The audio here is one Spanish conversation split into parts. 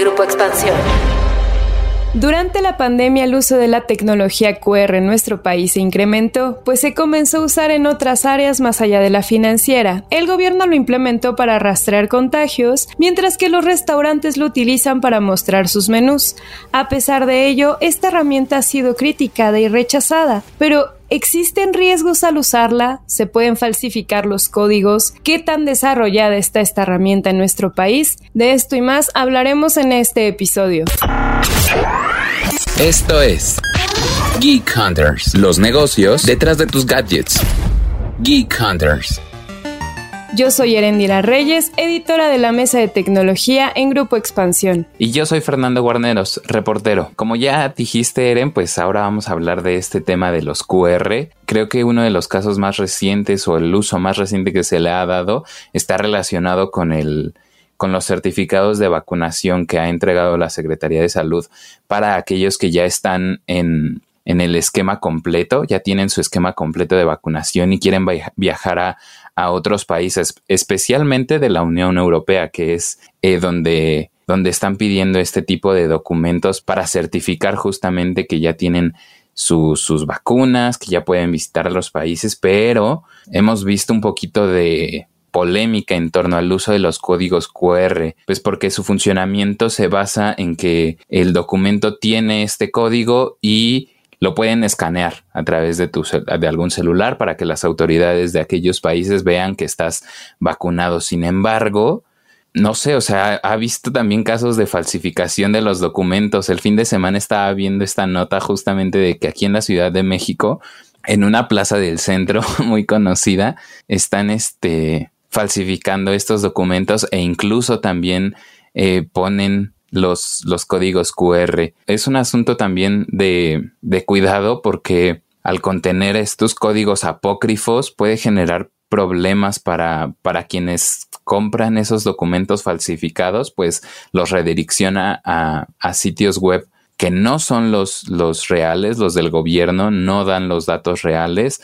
Grupo Expansión. Durante la pandemia el uso de la tecnología QR en nuestro país se incrementó, pues se comenzó a usar en otras áreas más allá de la financiera. El gobierno lo implementó para rastrear contagios, mientras que los restaurantes lo utilizan para mostrar sus menús. A pesar de ello, esta herramienta ha sido criticada y rechazada, pero ¿Existen riesgos al usarla? ¿Se pueden falsificar los códigos? ¿Qué tan desarrollada está esta herramienta en nuestro país? De esto y más hablaremos en este episodio. Esto es Geek Hunters, los negocios detrás de tus gadgets. Geek Hunters. Yo soy Erendira Reyes, editora de la Mesa de Tecnología en Grupo Expansión. Y yo soy Fernando Guarneros, reportero. Como ya dijiste, Eren, pues ahora vamos a hablar de este tema de los QR. Creo que uno de los casos más recientes o el uso más reciente que se le ha dado está relacionado con el con los certificados de vacunación que ha entregado la Secretaría de Salud para aquellos que ya están en, en el esquema completo, ya tienen su esquema completo de vacunación y quieren viajar a, a otros países, especialmente de la Unión Europea, que es eh, donde, donde están pidiendo este tipo de documentos para certificar justamente que ya tienen sus vacunas, que ya pueden visitar los países, pero hemos visto un poquito de polémica en torno al uso de los códigos QR, pues porque su funcionamiento se basa en que el documento tiene este código y lo pueden escanear a través de, tu, de algún celular para que las autoridades de aquellos países vean que estás vacunado. Sin embargo, no sé, o sea, ha visto también casos de falsificación de los documentos. El fin de semana estaba viendo esta nota justamente de que aquí en la Ciudad de México, en una plaza del centro muy conocida, están este, falsificando estos documentos e incluso también eh, ponen los, los códigos QR. Es un asunto también de, de cuidado porque al contener estos códigos apócrifos puede generar problemas para, para quienes compran esos documentos falsificados, pues los redirecciona a, a sitios web que no son los, los reales, los del gobierno, no dan los datos reales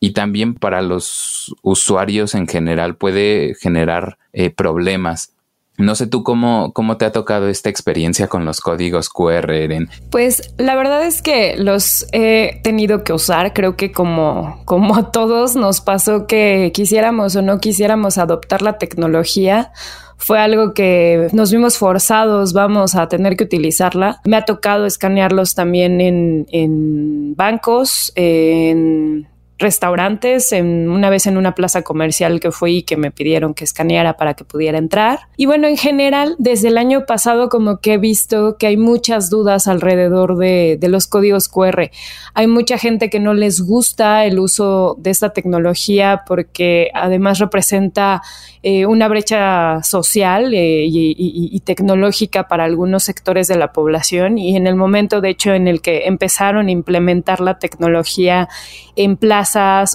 y también para los usuarios en general puede generar eh, problemas no sé tú cómo, cómo te ha tocado esta experiencia con los códigos QR, Eren. Pues la verdad es que los he tenido que usar. Creo que como, como a todos nos pasó que quisiéramos o no quisiéramos adoptar la tecnología, fue algo que nos vimos forzados, vamos a tener que utilizarla. Me ha tocado escanearlos también en, en bancos, en restaurantes, en, una vez en una plaza comercial que fui y que me pidieron que escaneara para que pudiera entrar. Y bueno, en general, desde el año pasado como que he visto que hay muchas dudas alrededor de, de los códigos QR. Hay mucha gente que no les gusta el uso de esta tecnología porque además representa eh, una brecha social eh, y, y tecnológica para algunos sectores de la población y en el momento de hecho en el que empezaron a implementar la tecnología en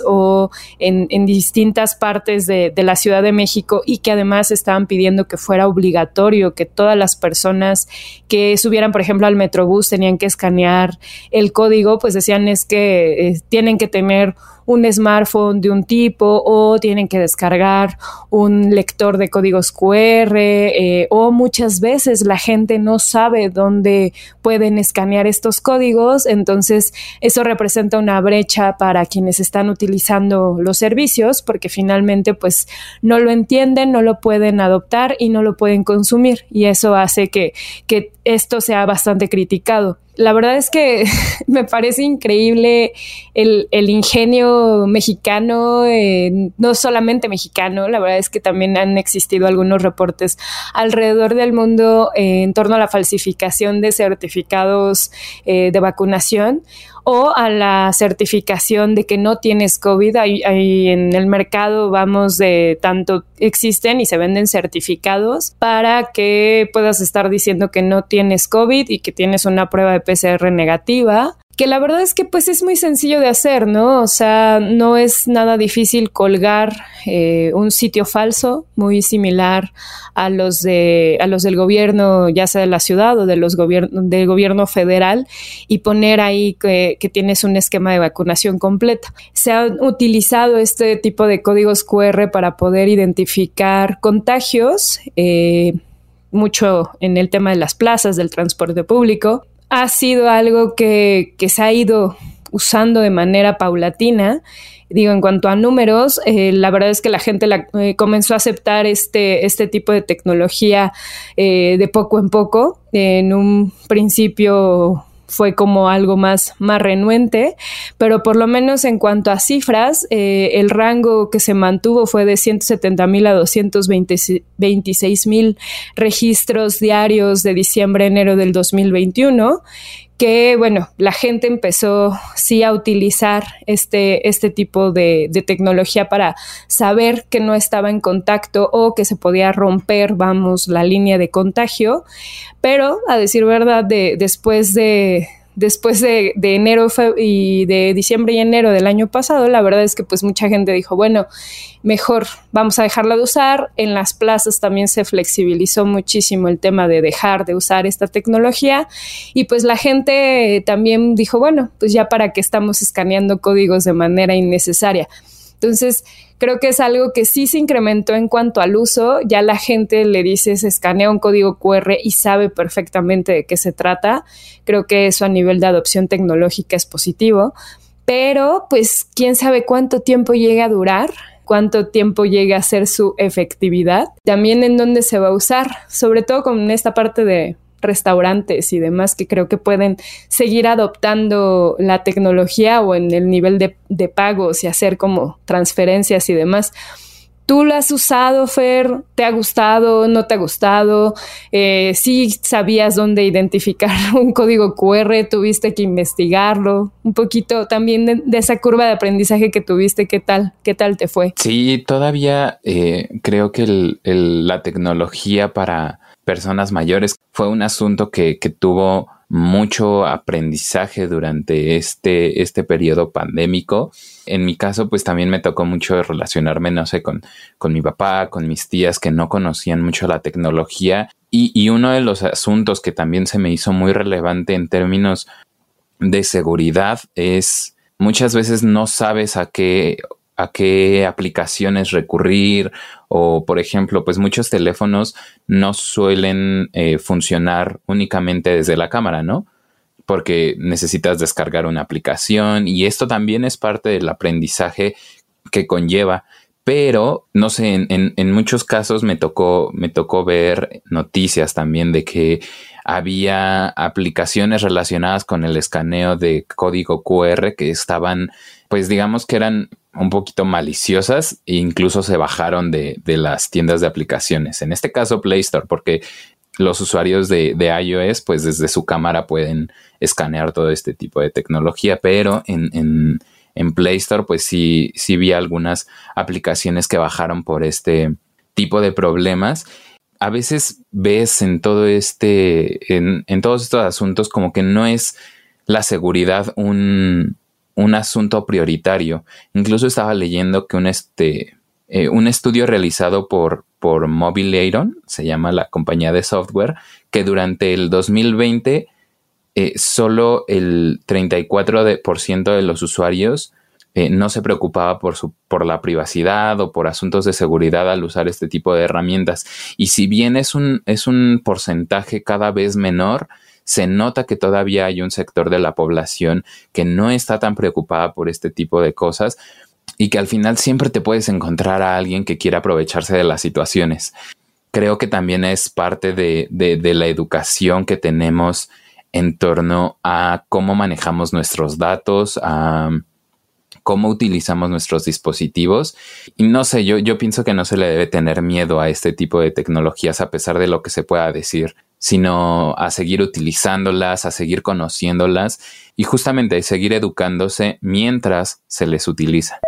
o en, distintas partes de, la Ciudad de México y que además estaban pidiendo que fuera obligatorio que todas las personas que subieran, por ejemplo, al Metrobús tenían que escanear el código, pues decían es que eh, tienen que tener un smartphone de un tipo o tienen que descargar un lector de códigos QR eh, o muchas veces la gente no sabe dónde pueden escanear estos códigos, entonces eso representa una brecha para quienes están utilizando los servicios porque finalmente pues no lo entienden, no lo pueden adoptar y no lo pueden consumir. Y eso hace que, que esto sea bastante criticado. La verdad es que me parece increíble el, ingenio mexicano, eh, no solamente mexicano, la verdad es que también han existido algunos reportes alrededor del mundo eh, en torno a la falsificación de certificados eh, de vacunación o a la certificación de que no tienes COVID. Hay, en el mercado, vamos, de tanto existen y se venden certificados para que puedas estar diciendo que no tienes COVID y que tienes una prueba de PCR negativa que la verdad es que pues es muy sencillo de hacer, ¿no? O sea, no es nada difícil colgar eh, un sitio falso muy similar a los de a los del gobierno, ya sea de la ciudad o de los gobiernos del gobierno federal y poner ahí que, tienes un esquema de vacunación completa. Se ha utilizado este tipo de códigos QR para poder identificar contagios. Eh, mucho en el tema de las plazas, del transporte público. Ha sido algo que, que se ha ido usando de manera paulatina. Digo, en cuanto a números, eh, la verdad es que la gente la, eh, comenzó a aceptar este, este tipo de tecnología eh, de poco en poco. En un principio fue como algo más, más renuente, pero por lo menos en cuanto a cifras, el rango que se mantuvo fue de 170 mil a 226 mil registros diarios de diciembre enero del 2021 que, bueno, la gente empezó sí a utilizar este, este tipo de, tecnología para saber que no estaba en contacto o que se podía romper, vamos, la línea de contagio. Pero, a decir verdad, de, después de, después de, enero y de diciembre y enero del año pasado, la verdad es que pues mucha gente dijo, bueno, mejor vamos a dejarla de usar. En las plazas también se flexibilizó muchísimo el tema de dejar de usar esta tecnología y pues la gente también dijo, bueno, pues ya para qué estamos escaneando códigos de manera innecesaria. Entonces, creo que es algo que sí se incrementó en cuanto al uso. Ya la gente le dice, se escanea un código QR y sabe perfectamente de qué se trata. Creo que eso a nivel de adopción tecnológica es positivo. Pero, pues, quién sabe cuánto tiempo llega a durar cuánto tiempo llega a ser su efectividad, también en dónde se va a usar, sobre todo con esta parte de restaurantes y demás que creo que pueden seguir adoptando la tecnología o en el nivel de, pagos y hacer como transferencias y demás. ¿Tú lo has usado, Fer? ¿Te ha gustado? ¿No te ha gustado? Eh, ¿Sí sabías dónde identificar un código QR? ¿Tuviste que investigarlo? Un poquito también de, esa curva de aprendizaje que tuviste, ¿qué tal? ¿Qué tal te fue? Sí, todavía eh, creo que la tecnología para personas mayores fue un asunto que, tuvo mucho aprendizaje durante este, este periodo pandémico. En mi caso, pues también me tocó mucho relacionarme, no sé, con, con mi papá, con mis tías que no conocían mucho la tecnología. Y, y uno de los asuntos que también se me hizo muy relevante en términos de seguridad es muchas veces no sabes a qué a qué aplicaciones recurrir o por ejemplo pues muchos teléfonos no suelen eh, funcionar únicamente desde la cámara, ¿no? Porque necesitas descargar una aplicación y esto también es parte del aprendizaje que conlleva. Pero, no sé, en, en muchos casos me tocó, me tocó ver noticias también de que había aplicaciones relacionadas con el escaneo de código QR que estaban, pues digamos que eran un poquito maliciosas e incluso se bajaron de, las tiendas de aplicaciones. En este caso Play Store, porque los usuarios de, iOS, pues desde su cámara pueden escanear todo este tipo de tecnología, pero en, en, Play Store, pues sí, sí vi algunas aplicaciones que bajaron por este tipo de problemas. A veces ves en todo este, en, en todos estos asuntos como que no es la seguridad un, un asunto prioritario. Incluso estaba leyendo que un, este, eh, un estudio realizado por, por Mobile se llama la compañía de software, que durante el 2020 eh, solo el 34% de, los usuarios eh, no se preocupaba por, su, por la privacidad o por asuntos de seguridad al usar este tipo de herramientas. Y si bien es un, es un porcentaje cada vez menor, se nota que todavía hay un sector de la población que no está tan preocupada por este tipo de cosas y que al final siempre te puedes encontrar a alguien que quiera aprovecharse de las situaciones. Creo que también es parte de, la educación que tenemos en torno a cómo manejamos nuestros datos, cómo utilizamos nuestros dispositivos. Y no sé, yo, yo pienso que no se le debe tener miedo a este tipo de tecnologías a pesar de lo que se pueda decir sino a seguir utilizándolas, a seguir conociéndolas y justamente a seguir educándose mientras se les utiliza.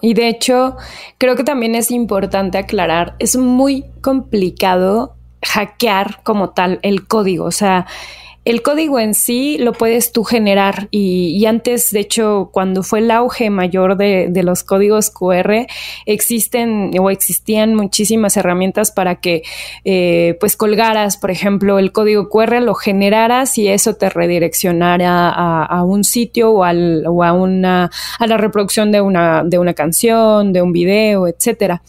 Y de hecho, creo que también es importante aclarar, es muy complicado hackear como tal el código, o sea, el código en sí lo puedes tú generar y, antes, de hecho, cuando fue el auge mayor de, los códigos QR, existen o existían muchísimas herramientas para que eh, pues colgaras, por ejemplo, el código QR, lo generaras y eso te redireccionara a, un sitio o, al, o a, una, a la reproducción de una, de una canción, de un video, etcétera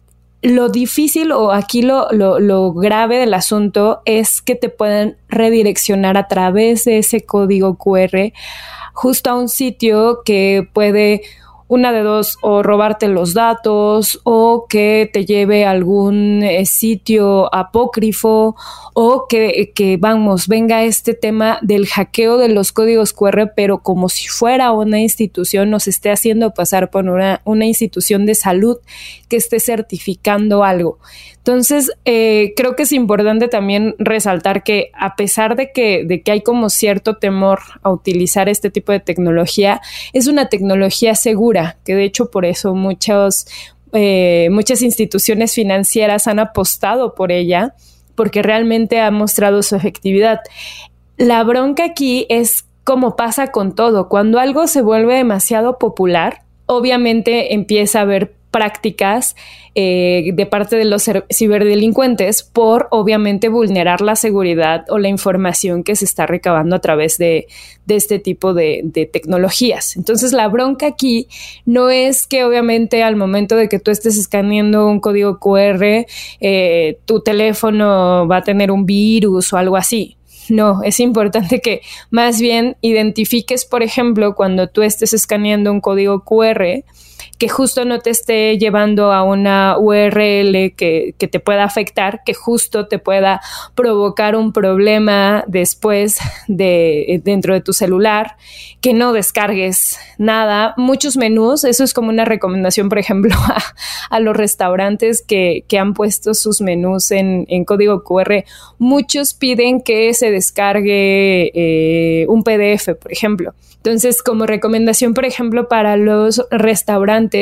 lo difícil o aquí lo, lo, grave del asunto es que te pueden redireccionar a través de ese código QR justo a un sitio que puede una de dos, o robarte los datos, o que te lleve a algún eh, sitio apócrifo, o que, que, vamos, venga este tema del hackeo de los códigos QR, pero como si fuera una institución, nos esté haciendo pasar por una, una institución de salud que esté certificando algo. Entonces, eh, creo que es importante también resaltar que a pesar de que, de que hay como cierto temor a utilizar este tipo de tecnología, es una tecnología segura, que de hecho por eso muchos, eh, muchas instituciones financieras han apostado por ella, porque realmente ha mostrado su efectividad. La bronca aquí es como pasa con todo, cuando algo se vuelve demasiado popular, obviamente empieza a haber prácticas eh, de parte de los ciberdelincuentes por obviamente vulnerar la seguridad o la información que se está recabando a través de, este tipo de, tecnologías. Entonces la bronca aquí no es que obviamente al momento de que tú estés escaneando un código QR, eh, tu teléfono va a tener un virus o algo así. No, es importante que más bien identifiques, por ejemplo, cuando tú estés escaneando un código QR, que justo no te esté llevando a una URL que, te pueda afectar, que justo te pueda provocar un problema después de dentro de tu celular, que no descargues nada, muchos menús, eso es como una recomendación, por ejemplo, a, los restaurantes que, han puesto sus menús en, código QR, muchos piden que se descargue eh, un PDF, por ejemplo. Entonces, como recomendación, por ejemplo, para los restaurantes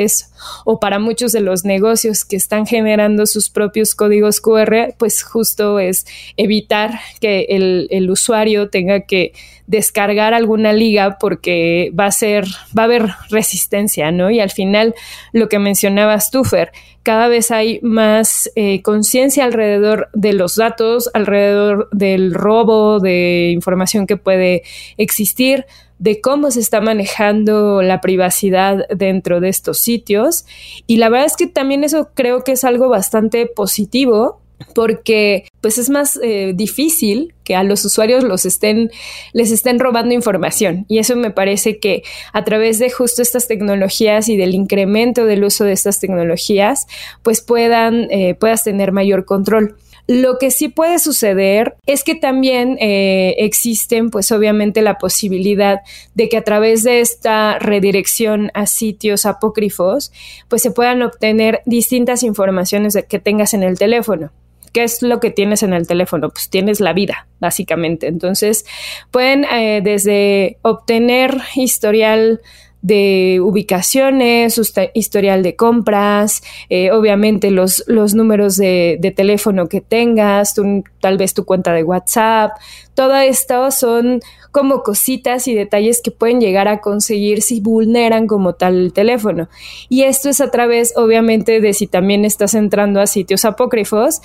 o para muchos de los negocios que están generando sus propios códigos QR, pues justo es evitar que el, usuario tenga que descargar alguna liga porque va a ser, va a haber resistencia, ¿no? Y al final, lo que mencionabas tú, Fer, cada vez hay más eh, conciencia alrededor de los datos, alrededor del robo de información que puede existir de cómo se está manejando la privacidad dentro de estos sitios. Y la verdad es que también eso creo que es algo bastante positivo porque pues es más eh, difícil que a los usuarios los estén, les estén robando información. Y eso me parece que a través de justo estas tecnologías y del incremento del uso de estas tecnologías, pues puedan, eh, puedas tener mayor control. Lo que sí puede suceder es que también eh, existen, pues obviamente, la posibilidad de que a través de esta redirección a sitios apócrifos, pues se puedan obtener distintas informaciones que tengas en el teléfono. ¿Qué es lo que tienes en el teléfono? Pues tienes la vida, básicamente. Entonces, pueden eh, desde obtener historial de ubicaciones, historial de compras, eh, obviamente los, los números de, teléfono que tengas, tal vez tu cuenta de WhatsApp, todo esto son como cositas y detalles que pueden llegar a conseguir si vulneran como tal el teléfono. Y esto es a través, obviamente, de si también estás entrando a sitios apócrifos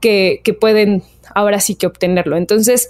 que, que pueden ahora sí que obtenerlo. Entonces,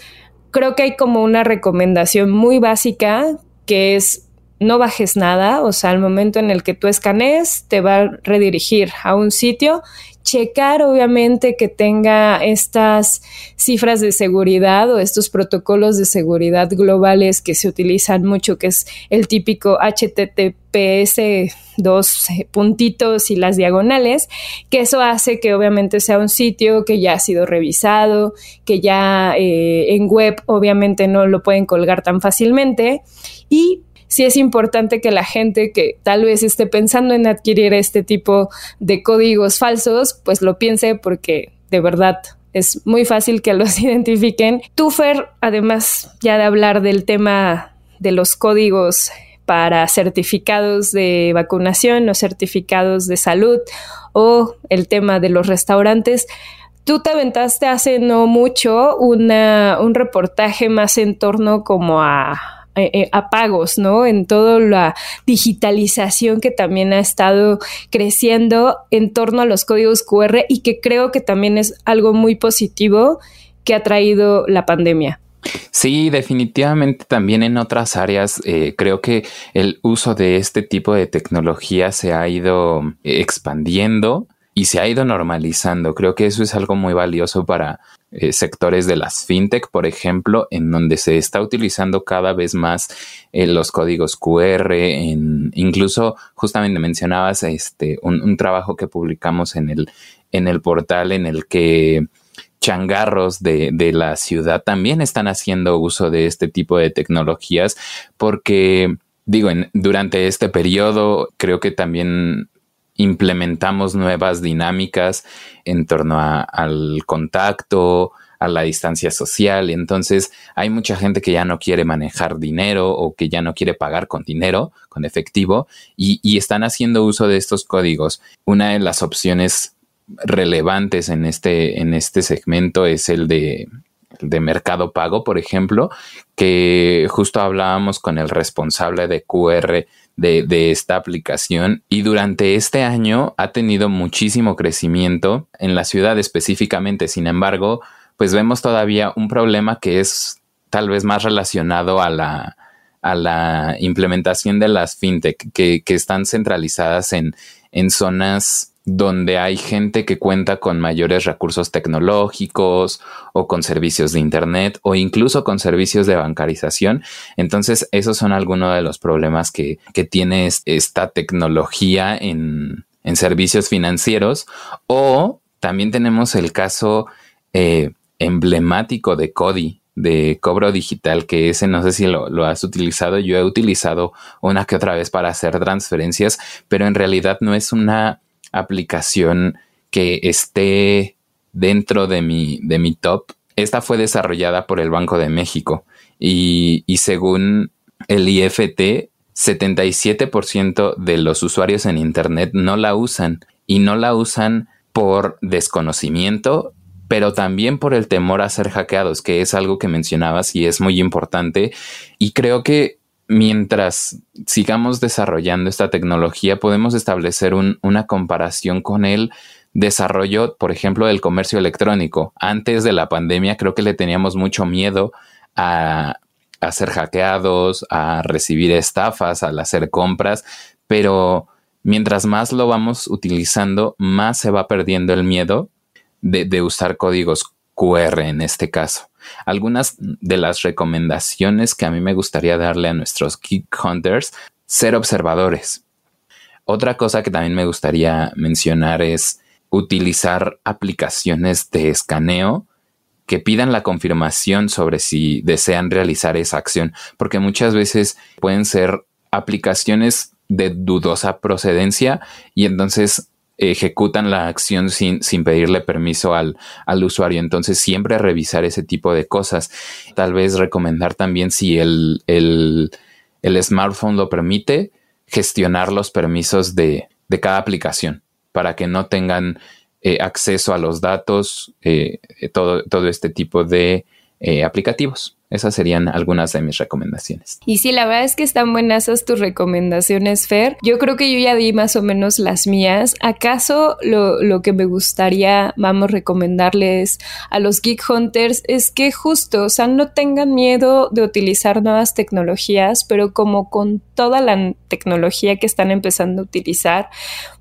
creo que hay como una recomendación muy básica que es no bajes nada, o sea, al momento en el que tú escanees, te va a redirigir a un sitio. Checar, obviamente, que tenga estas cifras de seguridad o estos protocolos de seguridad globales que se utilizan mucho, que es el típico HTTPS, dos puntitos y las diagonales, que eso hace que obviamente sea un sitio que ya ha sido revisado, que ya eh, en web obviamente no lo pueden colgar tan fácilmente. Y sí es importante que la gente que tal vez esté pensando en adquirir este tipo de códigos falsos, pues lo piense porque de verdad es muy fácil que los identifiquen. Tufer, además ya de hablar del tema de los códigos para certificados de vacunación o certificados de salud o el tema de los restaurantes, Tú te aventaste hace no mucho una, un reportaje más en torno como a eh, eh, apagos, ¿no? En toda la digitalización que también ha estado creciendo en torno a los códigos QR y que creo que también es algo muy positivo que ha traído la pandemia. Sí, definitivamente también en otras áreas eh, creo que el uso de este tipo de tecnología se ha ido expandiendo y se ha ido normalizando. Creo que eso es algo muy valioso para eh, sectores de las fintech, por ejemplo, en donde se está utilizando cada vez más eh, los códigos QR, en, incluso justamente mencionabas este, un, trabajo que publicamos en el, en el portal en el que changarros de, de, la ciudad también están haciendo uso de este tipo de tecnologías porque digo, en, durante este periodo creo que también implementamos nuevas dinámicas en torno al contacto, a la distancia social. Entonces hay mucha gente que ya no quiere manejar dinero o que ya no quiere pagar con dinero, con efectivo, y, están haciendo uso de estos códigos. Una de las opciones relevantes en este, en este segmento es el de Mercado Pago, por ejemplo, que justo hablábamos con el responsable de QR de, esta aplicación y durante este año ha tenido muchísimo crecimiento en la ciudad específicamente. Sin embargo, pues vemos todavía un problema que es tal vez más relacionado a la, a la implementación de las fintech que, que están centralizadas en, en zonas donde hay gente que cuenta con mayores recursos tecnológicos o con servicios de Internet o incluso con servicios de bancarización. Entonces, esos son algunos de los problemas que, tiene esta tecnología en, servicios financieros. O también tenemos el caso eh, emblemático de Cody, de cobro digital, que ese no sé si lo, has utilizado. Yo he utilizado una que otra vez para hacer transferencias, pero en realidad no es una aplicación que esté dentro de mi, de mi top. Esta fue desarrollada por el Banco de México y, y según el IFT, 77% de los usuarios en Internet no la usan y no la usan por desconocimiento, pero también por el temor a ser hackeados, que es algo que mencionabas y es muy importante. Y creo que mientras sigamos desarrollando esta tecnología, podemos establecer una comparación con el desarrollo, por ejemplo, del comercio electrónico. Antes de la pandemia creo que le teníamos mucho miedo a, a ser hackeados, a recibir estafas, al hacer compras, pero mientras más lo vamos utilizando, más se va perdiendo el miedo de, de usar códigos QR en este caso. Algunas de las recomendaciones que a mí me gustaría darle a nuestros Geek Hunters, ser observadores. Otra cosa que también me gustaría mencionar es utilizar aplicaciones de escaneo que pidan la confirmación sobre si desean realizar esa acción, porque muchas veces pueden ser aplicaciones de dudosa procedencia y entonces ejecutan la acción sin, sin pedirle permiso al, al, usuario. Entonces, siempre revisar ese tipo de cosas. Tal vez recomendar también si el, el, el smartphone lo permite, gestionar los permisos de, de cada aplicación para que no tengan eh, acceso a los datos, eh, todo, todo este tipo de eh, aplicativos. Esas serían algunas de mis recomendaciones. Y sí, la verdad es que están buenas tus recomendaciones, Fer. Yo creo que yo ya di más o menos las mías. ¿Acaso lo, lo que me gustaría, vamos, recomendarles a los Geek Hunters es que justo, o no tengan miedo de utilizar nuevas tecnologías, pero como con toda la tecnología que están empezando a utilizar,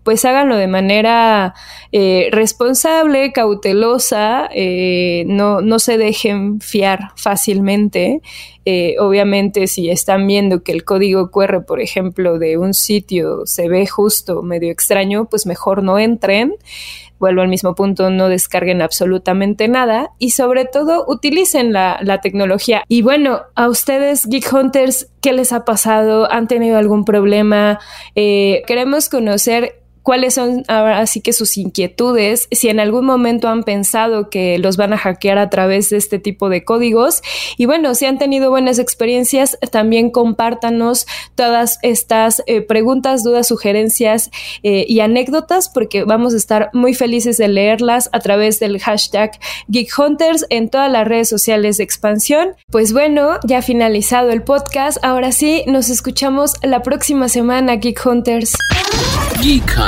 pues háganlo de manera eh, responsable, cautelosa, eh, no, no se dejen fiar fácilmente. Eh, obviamente, si están viendo que el código QR, por ejemplo, de un sitio se ve justo medio extraño, pues mejor no entren vuelvo al mismo punto, no descarguen absolutamente nada y sobre todo utilicen la, la, tecnología. Y bueno, a ustedes, Geek Hunters, ¿qué les ha pasado? ¿Han tenido algún problema? queremos conocer cuáles son ahora sí que sus inquietudes, si en algún momento han pensado que los van a hackear a través de este tipo de códigos. Y bueno, si han tenido buenas experiencias, también compártanos todas estas eh, preguntas, dudas, sugerencias eh, y anécdotas, porque vamos a estar muy felices de leerlas a través del hashtag Geek Hunters en todas las redes sociales de expansión. Pues bueno, ya finalizado el podcast. Ahora sí, nos escuchamos la próxima semana, Geek Hunters.